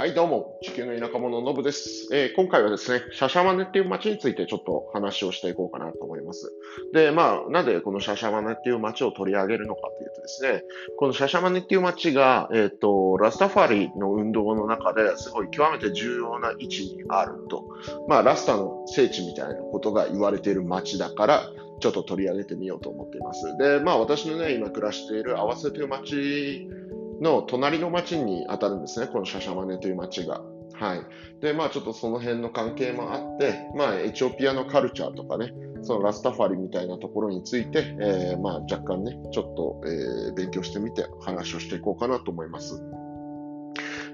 はい、どうも、地球の田舎者のぶです、えー、今回はですね、シャシャマネっていう街についてちょっと話をしていこうかなと思います。で、まあ、なんでこのシャシャマネっていう街を取り上げるのかというとですね、このシャシャマネっていう街が、えっ、ー、と、ラスタファリの運動の中ですごい極めて重要な位置にあると。まあ、ラスタの聖地みたいなことが言われている街だから、ちょっと取り上げてみようと思っています。で、まあ、私のね、今暮らしている合わせという街の隣の町に当たるんですね、このシャシャマネという町が。はい。で、まあちょっとその辺の関係もあって、まあエチオピアのカルチャーとかね、そのラスタファリみたいなところについて、えー、まあ若干ね、ちょっと、えー、勉強してみて話をしていこうかなと思います。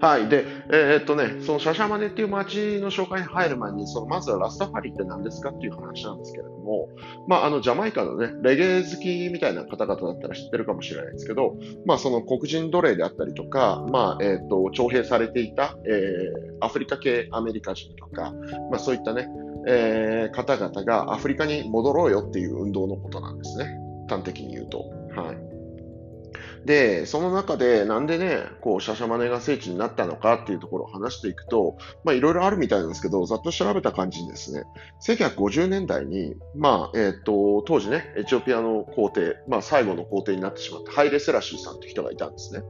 はい。で、えー、っとね、そのシャシャマネっていう街の紹介に入る前に、そのまずはラスタファリって何ですかっていう話なんですけれども、まあ、あの、ジャマイカのね、レゲエ好きみたいな方々だったら知ってるかもしれないですけど、まあ、その黒人奴隷であったりとか、まあ、えー、っと、徴兵されていた、えー、アフリカ系アメリカ人とか、まあ、そういったね、えー、方々がアフリカに戻ろうよっていう運動のことなんですね。端的に言うと。はい。で、その中でなんでね、こう、シャシャマネが聖地になったのかっていうところを話していくと、まあいろいろあるみたいなんですけど、ざっと調べた感じにですね、1950年代に、まあ、えっ、ー、と、当時ね、エチオピアの皇帝、まあ最後の皇帝になってしまったハイレ・セラシーさんという人がいたんですね。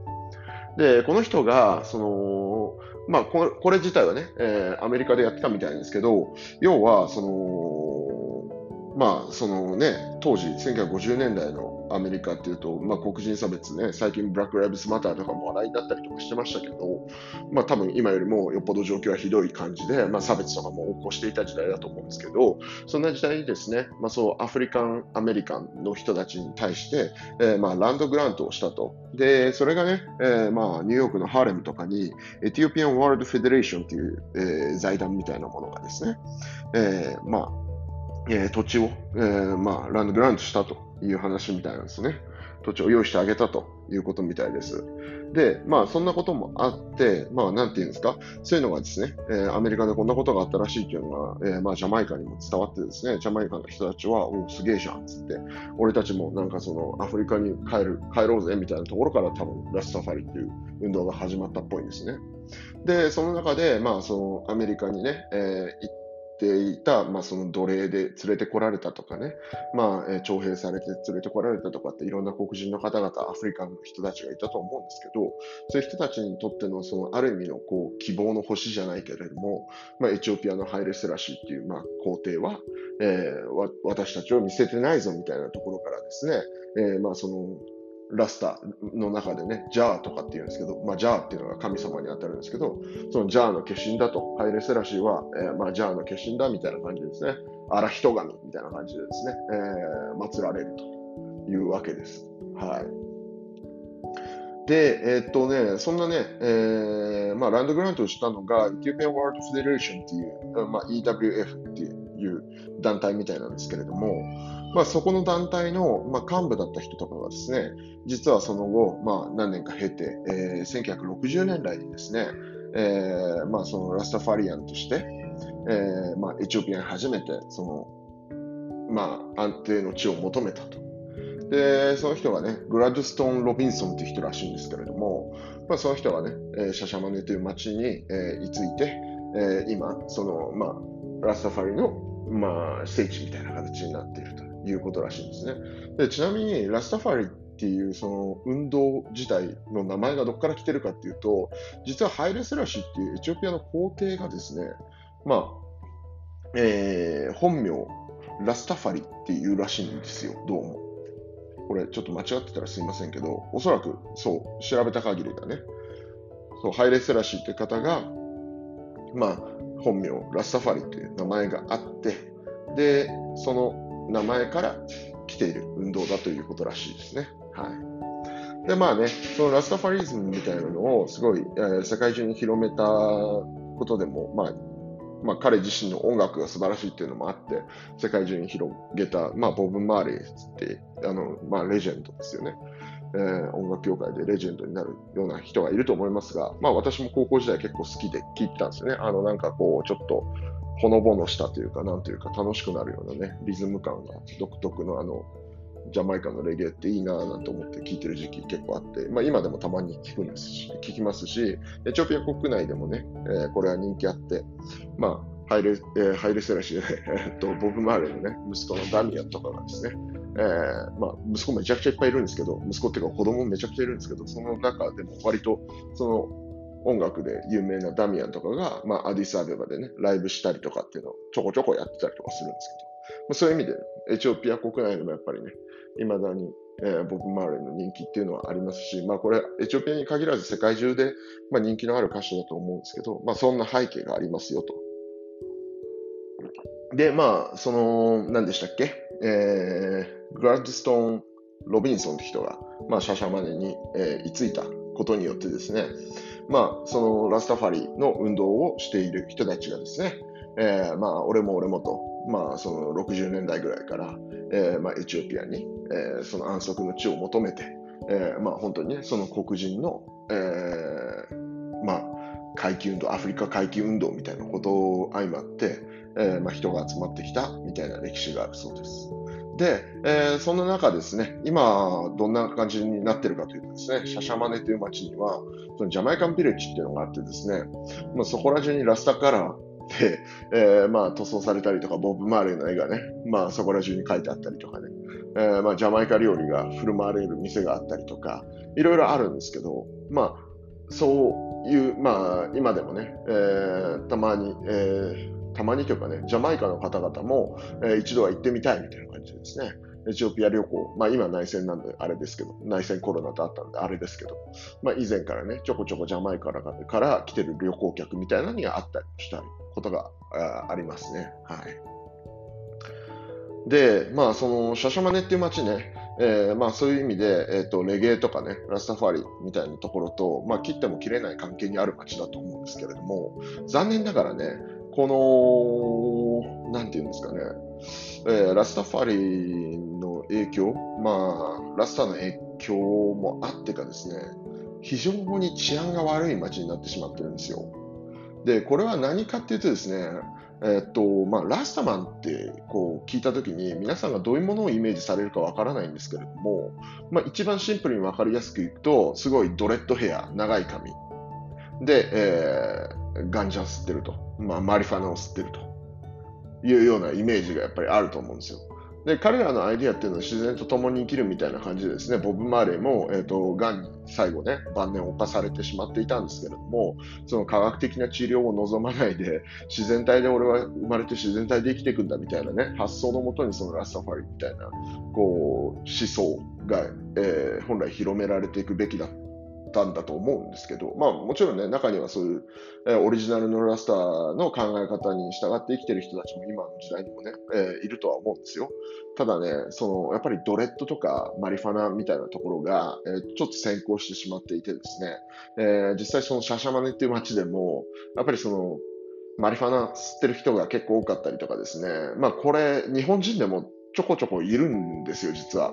で、この人が、その、まあこれ、自体はね、えー、アメリカでやってたみたいですけど、要は、その、まあ、そのね、当時、1950年代のアメリカっていうと、まあ、黒人差別ね、最近ブラック・ライブスマターとかも話題になったりとかしてましたけど、まあ、多分今よりもよっぽど状況はひどい感じで、まあ、差別とかも起こしていた時代だと思うんですけど、そんな時代にですね、まあ、そうアフリカン・アメリカンの人たちに対して、えー、まあランドグラントをしたと。で、それがね、えー、まあニューヨークのハーレムとかに、エティオピアン・ワールド・フェデレーションという、えー、財団みたいなものがですね、えー、まあ、えー、土地を、えー、まあ、ランドグラントしたという話みたいなんですね。土地を用意してあげたということみたいです。で、まあ、そんなこともあって、まあ、なんていうんですか、そういうのがですね、えー、アメリカでこんなことがあったらしいっていうのが、えー、まあ、ジャマイカにも伝わってですね、ジャマイカの人たちは、おすげえじゃん、つって、俺たちもなんかその、アフリカに帰る、帰ろうぜ、みたいなところから多分、ラスサファリっていう運動が始まったっぽいんですね。で、その中で、まあ、その、アメリカにね、えー、行ってていた、まあ、その奴隷で連れてこられたとかね、まあ、えー、徴兵されて連れてこられたとかっていろんな黒人の方々、アフリカの人たちがいたと思うんですけど、そういう人たちにとっての、その、ある意味の、こう、希望の星じゃないけれども、まあ、エチオピアのハイレスラシーっていう、まあ、皇帝は、えー、私たちを見せてないぞみたいなところからですね、えー、まあ、その、ラスターの中でね、ジャーとかって言うんですけど、まあ、ジャーっていうのが神様に当たるんですけど、そのジャーの化身だと、ハイレセラシーは、えー、まあ、ジャーの化身だみたいな感じですね。荒人神みたいな感じでですね、えー、祀られるというわけです。はい。で、えー、っとね、そんなね、えー、まあ、ランドグラントをしたのが、イ t オピアンワールドフェデレーションっていう、まあ、EWF っていういう団体みたいなんですけれども、まあ、そこの団体の、まあ、幹部だった人とかがですね、実はその後、まあ、何年か経て、えー、1960年代にですね、えーまあ、そのラスタファリアンとして、えーまあ、エチオピアに初めてその、まあ、安定の地を求めたと。で、その人がね、グラッドストーン・ロビンソンという人らしいんですけれども、まあ、その人がね、えー、シャシャマネという町に、えー、居ついて、えー、今、その、まあ、ラスタファリの、まあ、聖地みたいな形になっていると。いうことらしいんですね。でちなみに、ラスタファリっていうその運動自体の名前がどこから来てるかっていうと、実はハイレセラシっていうエチオピアの皇帝がですね、まあ、えー、本名、ラスタファリっていうらしいんですよ、どうも。これちょっと間違ってたらすいませんけど、おそらくそう、調べた限りだね。そう、ハイレセラシーって方が、まあ、本名、ラスタファリっていう名前があって、で、その名前から来ている運動だということらしいですね。はい。で、まあね、そのラスタファリズムみたいなのをすごい、え、世界中に広めたことでも、まあ、まあ、彼自身の音楽が素晴らしいっていうのもあって、世界中に広げた、まあ、ボブ・マーレーって、あの、まあ、レジェンドですよね。えー、音楽業界でレジェンドになるような人がいると思いますが、まあ、私も高校時代結構好きで聴いてたんですよね。あの、なんかこう、ちょっと、ほのぼのしたというか、なんというか楽しくなるようなね、リズム感が独特のあの、ジャマイカのレゲエっていいなぁなんて思って聞いてる時期結構あって、まあ、今でもたまに聞くんですし、聞きますし、エチオピア国内でもね、えー、これは人気あって、まあ、ハイレ、えー、ハイレセラシーで、え、っと、ボブ・マーレのね、息子のダミアンとかがですね、えー、まあ、息子めちゃくちゃいっぱいいるんですけど、息子っていうか子供めちゃくちゃいるんですけど、その中でも割と、その、音楽で有名なダミアンとかが、まあ、アディスアベバでね、ライブしたりとかっていうのをちょこちょこやってたりとかするんですけど、まあ、そういう意味で、エチオピア国内でもやっぱりね、未だに、えー、ボブ・マーレーの人気っていうのはありますし、まあこれ、エチオピアに限らず世界中で、まあ、人気のある歌手だと思うんですけど、まあそんな背景がありますよと。で、まあ、その、何でしたっけ？えー、グラッドストーン・ロビンソンって人が、まあ、シャシャマネに、えー、居ついたことによってですね、まあ、そのラスタファリの運動をしている人たちがですね、えー、まあ、俺も俺もと、まあ、その60年代ぐらいから、えー、まあ、エチオピアに、えー、その安息の地を求めて、えー、まあ、本当にね、その黒人の、えー、まあ、回帰運動、アフリカ回帰運動みたいなことを相まって、えー、まあ、人が集まってきたみたいな歴史があるそうです。で、えー、そんな中ですね、今、どんな感じになってるかというとですね、シャシャマネという街には、そのジャマイカンビレッジっていうのがあってですね、まあ、そこら中にラスタカラー、で、えー、まあ塗装されたりとか、ボブ・マーレーの絵がね、まあそこら中に書いてあったりとかね、えー、まあジャマイカ料理が振る舞われる店があったりとか、いろいろあるんですけど、まあそういう、まあ今でもね、えー、たまに、えー、たまにというかね、ジャマイカの方々も、えー、一度は行ってみたいみたいな感じですね。エチオピア旅行、まあ今内戦なんであれですけど、内戦コロナとあったんであれですけど、まあ以前からね、ちょこちょこジャマイカから来てる旅行客みたいなのがあったりしたことがありますね。はい。で、まあそのシャシャマネっていう街ね、えー、まあそういう意味で、え、ー、と、レゲエとかね、ラスタファリみたいなところと、まあ切っても切れない関係にある街だと思うんですけれども、残念ながらね、この、なんていうんですかね、えー、ラスタファリの影響、まあ、ラスタの影響もあってかですね、非常に治安が悪い街になってしまってるんですよ。で、これは何かっていうとですね、え、っと、まあ、ラスタマンってこう聞いたときに皆さんがどういうものをイメージされるかわからないんですけれども、まあ、一番シンプルにわかりやすくいくと、すごいドレッドヘア、長い髪。で、えー、ガンジャン吸ってると。まあ、マリファナを吸ってると。いうようなイメージがやっぱりあると思うんですよ。で、彼らのアイディアっていうのは自然と共に生きるみたいな感じでですね、ボブ・マーレーも、えっ、ー、と、癌に最後ね、晩年を犯されてしまっていたんですけれども、その科学的な治療を望まないで、自然体で俺は生まれて自然体で生きていくんだみたいなね、発想のもとにそのラスタファリみたいな、こう、思想が、えー、本来広められていくべきだたんだと思うんですけど、まあもちろんね、中にはそういう、えー、オリジナルのラスターの考え方に従って生きてる人たちも今の時代にもね、えー、いるとは思うんですよ。ただね、その、やっぱりドレッドとかマリファナみたいなところが、えー、ちょっと先行してしまっていてですね、えー、実際そのシャシャマネっていう街でも、やっぱりその、マリファナ吸ってる人が結構多かったりとかですね、まあこれ、日本人でもちょこちょこいるんですよ、実は。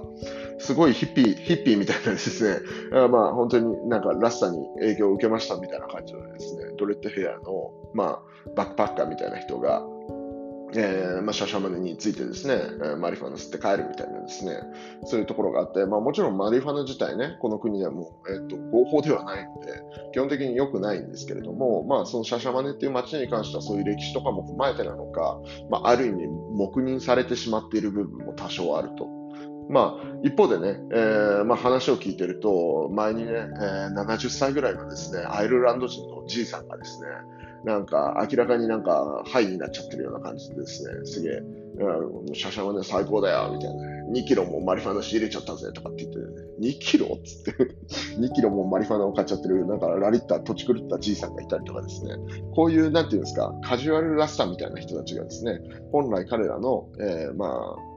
すごいヒッピー、ヒッピーみたいなですね、まあ本当になんかラスタに影響を受けましたみたいな感じのですね、ドレッドヘアの、まあ、バックパッカーみたいな人が、えー、まあ、シャシャマネについてですね、マリファナ吸って帰るみたいなですね、そういうところがあって、まあもちろんマリファナ自体ね、この国ではもう、え、ー、と、合法ではないので、基本的に良くないんですけれども、まあそのシャシャマネっていう街に関してはそういう歴史とかも踏まえてなのか、まあある意味黙認されてしまっている部分も多少あると。まあ、一方でね、えー、まあ、話を聞いてると、前にね、えー、70歳ぐらいのですね、アイルランド人のじいさんがですね、なんか明らかになんかハイになっちゃってるような感じでですね、すげえ、うん、シャシャはね、最高だよ、みたいな、2キロもマリファナ仕入れちゃったぜ、とかって言って、2キロっつって。2キロもマリファナを買っちゃってる、なんかラリッタ、土地狂ったじいさんがいたりとかですね、こういう、なんていうんですか、カジュアルラスタみたいな人たちがですね、本来彼らの、えー、まあ、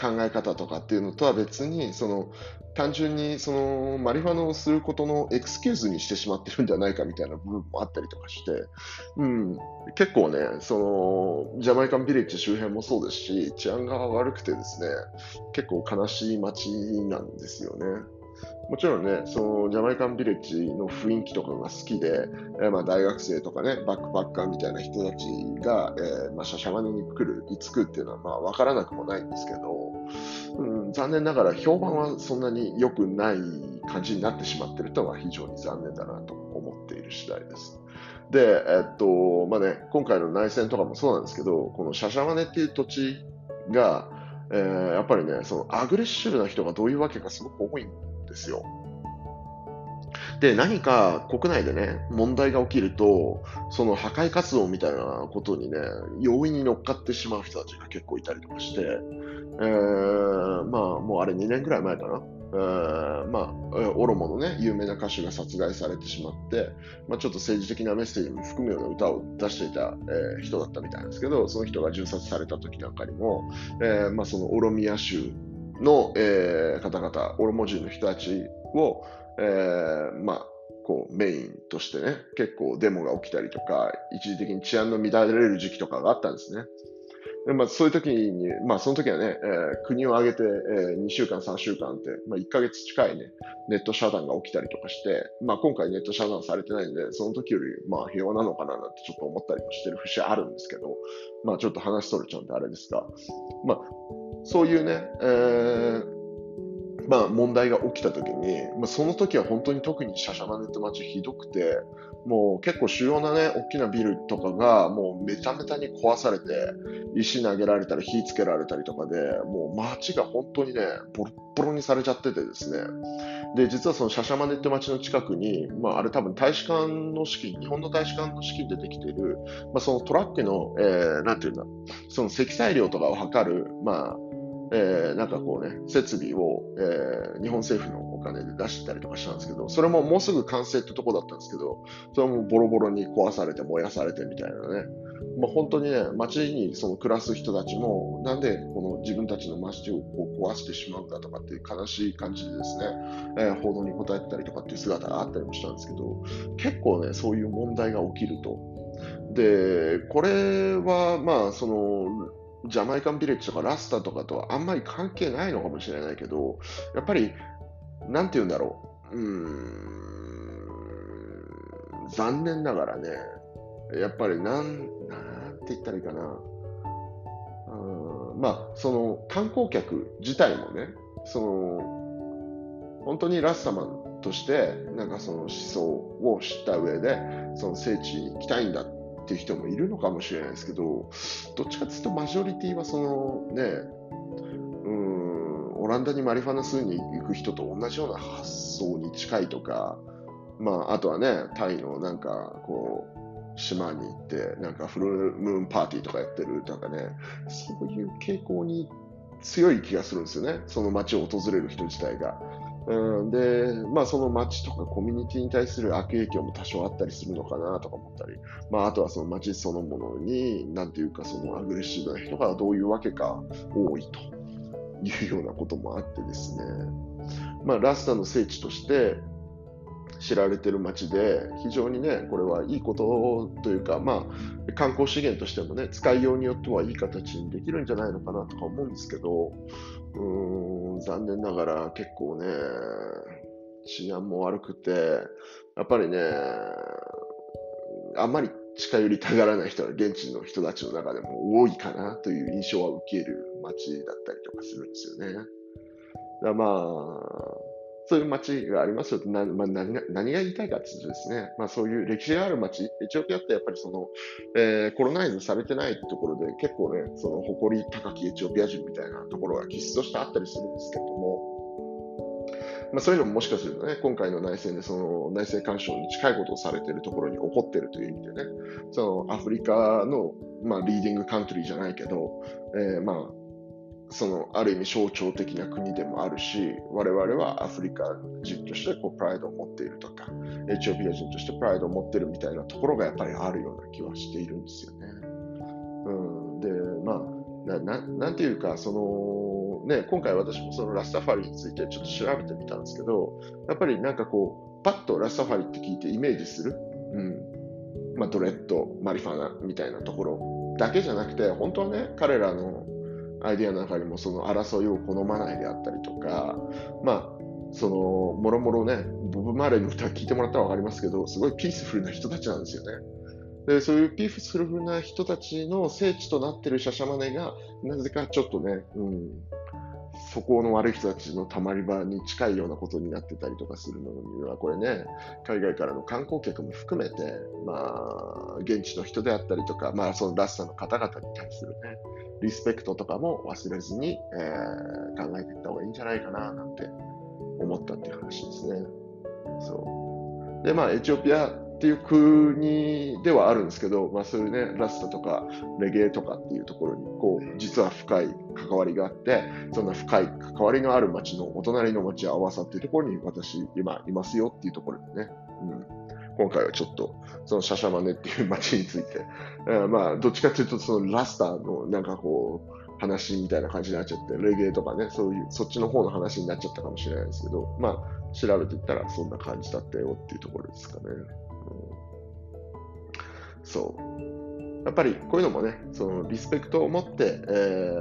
考え方とかっていうのとは別に、その単純にそのマリファナをすることのエクスキューズにしてしまってるんじゃないかみたいな部分もあったりとかして、うん、結構ね、そのジャマイカンビレッジ周辺もそうですし、治安が悪くてですね、結構悲しい街なんですよね。もちろんね、そのジャマイカンビレッジの雰囲気とかが好きで、えー、まあ大学生とかね、バックパッカーみたいな人たちが、えーまあ、シャシャマネに来る、いつ来るっていうのはまあ分からなくもないんですけど、うん、残念ながら評判はそんなに良くない感じになってしまってるとは非常に残念だなと思っている次第です。で、えっと、まあね、今回の内戦とかもそうなんですけど、このシャシャマネっていう土地が、えー、やっぱりね、そのアグレッシブな人がどういうわけかすごく多いんですよ。で、何か国内でね、問題が起きると、その破壊活動みたいなことにね、容易に乗っかってしまう人たちが結構いたりとかして、えー、まあ、もうあれ2年ぐらい前かな。えー、まあ、オロモのね、有名な歌手が殺害されてしまって、まあ、ちょっと政治的なメッセージも含むような歌を出していた、えー、人だったみたいなんですけど、その人が銃殺された時なんかにも、えー、まあ、そのオロミア州の、えー、方々、オロモ人の人たちを、えー、まあ、こうメインとしてね、結構デモが起きたりとか、一時的に治安の乱れる時期とかがあったんですね。まあ、そういう時に、まあ、その時はね、えー、国を挙げて、えー、2週間、3週間って、まあ、1ヶ月近いね、ネット遮断が起きたりとかして、まあ、今回ネット遮断されてないんで、その時より、まあ、平和なのかななんてちょっと思ったりもしてる節あるんですけど、まあ、ちょっと話しとれちゃうんであれですが、まあ、そういうね、えー、まあ、問題が起きた時に、まあ、その時は本当に特にシャシャマネって街ひどくて、もう結構主要なね、大きなビルとかがもうめちゃめちゃに壊されて、石投げられたり火つけられたりとかで、もう街が本当にね、ボロボロにされちゃっててですね。で、実はそのシャシャマネって街の近くに、まああれ多分大使館の資金、日本の大使館の資金でできている、まあそのトラックの、えー、なんていうんだ、その積載量とかを測る、まあ、えー、なんかこうね、設備を、えー、日本政府のお金で出してたりとかしたんですけど、それももうすぐ完成ってとこだったんですけど、それもボロボロに壊されて燃やされてみたいなね。まあ、本当にね、街にその暮らす人たちも、なんでこの自分たちの街をこう壊してしまうんだとかっていう悲しい感じでですね、えー、報道に答えてたりとかっていう姿があったりもしたんですけど、結構ね、そういう問題が起きると。で、これはまあ、その、ジャマイカンビレッジとかラスタとかとはあんまり関係ないのかもしれないけど、やっぱり、なんて言うんだろう。うーん、残念ながらね、やっぱりなん、なんて言ったらいいかな。まあ、その観光客自体もね、その、本当にラスタマンとして、なんかその思想を知った上で、その聖地に行きたいんだっっていう人もいるのかもしれないですけど、どっちかというとマジョリティはそのね、うん、オランダにマリファナスに行く人と同じような発想に近いとか、まあ、あとはね、タイのなんか、こう、島に行って、なんかフルムーンパーティーとかやってるとかね、そういう傾向に強い気がするんですよね。その街を訪れる人自体が。うん、で、まあその街とかコミュニティに対する悪影響も多少あったりするのかなとか思ったり、まああとはその街そのものに、なんていうかそのアグレッシブな人がどういうわけか多いというようなこともあってですね、まあラスタの聖地として、知られてる街で、非常にね、これはいいことというか、まあ、観光資源としてもね、使いようによってはいい形にできるんじゃないのかなとか思うんですけど、うーん、残念ながら結構ね、治安も悪くて、やっぱりね、あんまり近寄りたがらない人は現地の人たちの中でも多いかなという印象は受ける街だったりとかするんですよね。だまあ、そういう街がありますよな、まあ、何が何が言いたいかというとですね、まあ、そういう歴史がある街、エチオピアってやっぱりその、えー、コロナイズされてないところで結構ね、その誇り高きエチオピア人みたいなところが気質としてあったりするんですけれども、まあ、そういうのももしかするとね、今回の内戦でその内政干渉に近いことをされているところに起こっているという意味でね、そのアフリカの、まあ、リーディングカントリーじゃないけど、えー、まあそのある意味象徴的な国でもあるし、我々はアフリカ人としてこうプライドを持っているとか、エチオピア人としてプライドを持っているみたいなところがやっぱりあるような気はしているんですよね。うん、で、まあ、ななんていうか、そのね、今回私もそのラスタファリについてちょっと調べてみたんですけど、やっぱりなんかこう、パッとラスタファリって聞いてイメージする、うん。まあ、ドレッド、マリファナみたいなところだけじゃなくて、本当はね、彼らのアイデアの中にもその争いを好まないであったりとか、まあ、その、もろもろね、ボブ・マーレーの歌聞いてもらったら分かりますけど、すごいピースフルな人たちなんですよね。で、そういうピースフルな人たちの聖地となってるシャシャマネが、なぜかちょっとね、うん、素行の悪い人たちのたまり場に近いようなことになってたりとかするのには、これね、海外からの観光客も含めて、まあ、現地の人であったりとか、まあ、そのラスタの方々に対するね、リスペクトとかも忘れずに、えー、考えていった方がいいんじゃないかな、なんて思ったっていう話ですね。そう。で、まあ、エチオピアっていう国ではあるんですけど、まあ、そういうね、ラスタとかレゲエとかっていうところに、こう、実は深い関わりがあって、そんな深い関わりのある町のお隣の町、合わさっていうところに私、今いますよっていうところでね、うん、今回はちょっと、そのシャシャマネっていう町について、えまあ、どっちかというと、そのラスターのなんかこう、話みたいな感じになっちゃって、レゲエとかね、そういう、そっちの方の話になっちゃったかもしれないですけど、まあ、調べていったらそんな感じだったよっていうところですかね。そう。やっぱりこういうのもね、そのリスペクトを持って、え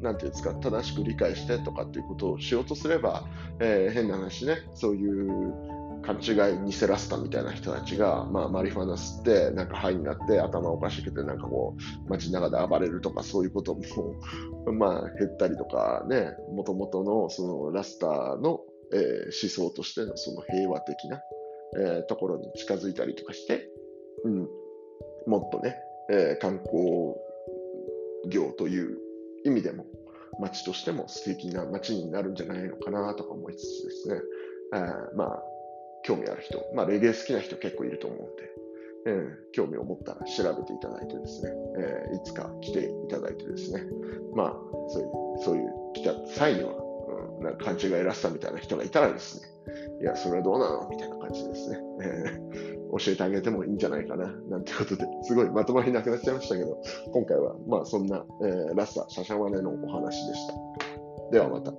ー、なんていうんですか、正しく理解してとかっていうことをしようとすれば、えー、変な話ね、そういう勘違いにせらせたみたいな人たちが、まあ、マリファナ吸って、なんか肺になって頭おかしくて、なんかこう、街中で暴れるとか、そういうことも、まあ、減ったりとかね、もともとの、そのラスターの、えー、思想としてのその平和的な、えー、ところに近づいたりとかして、うん、もっとね、えー、観光業という意味でも、街としても素敵な街になるんじゃないのかなとか思いつつですね、えー、まあ、興味ある人、まあ、レゲエ好きな人結構いると思うんで、えー、興味を持ったら調べていただいてですね、えー、いつか来ていただいてですね、まあ、そういう、そういう来た際には、うん、なんか勘違いらしさみたいな人がいたらですね、いや、それはどうなのみたいな感じですね。えー教えてあげてもいいんじゃないかな、なんてことで、すごいまとまりなくなっちゃいましたけど、今回はまあそんな、えー、ラッサ、シャシャマネのお話でした。ではまた。